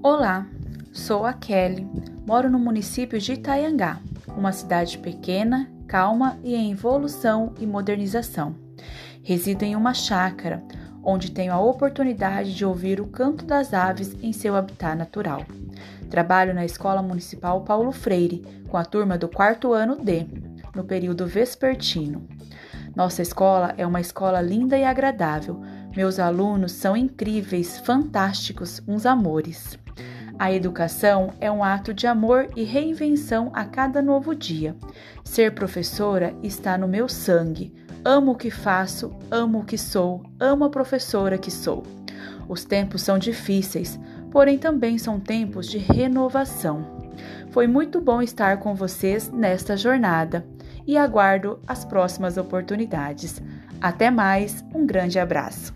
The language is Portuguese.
Olá, sou a Kelly, moro no município de Itaiangá, uma cidade pequena, calma e em evolução e modernização. Resido em uma chácara, onde tenho a oportunidade de ouvir o canto das aves em seu habitat natural. Trabalho na Escola Municipal Paulo Freire, com a turma do quarto ano D, no período vespertino. Nossa escola é uma escola linda e agradável. Meus alunos são incríveis, fantásticos, uns amores. A educação é um ato de amor e reinvenção a cada novo dia. Ser professora está no meu sangue. Amo o que faço, amo o que sou, amo a professora que sou. Os tempos são difíceis, porém também são tempos de renovação. Foi muito bom estar com vocês nesta jornada e aguardo as próximas oportunidades. Até mais, um grande abraço!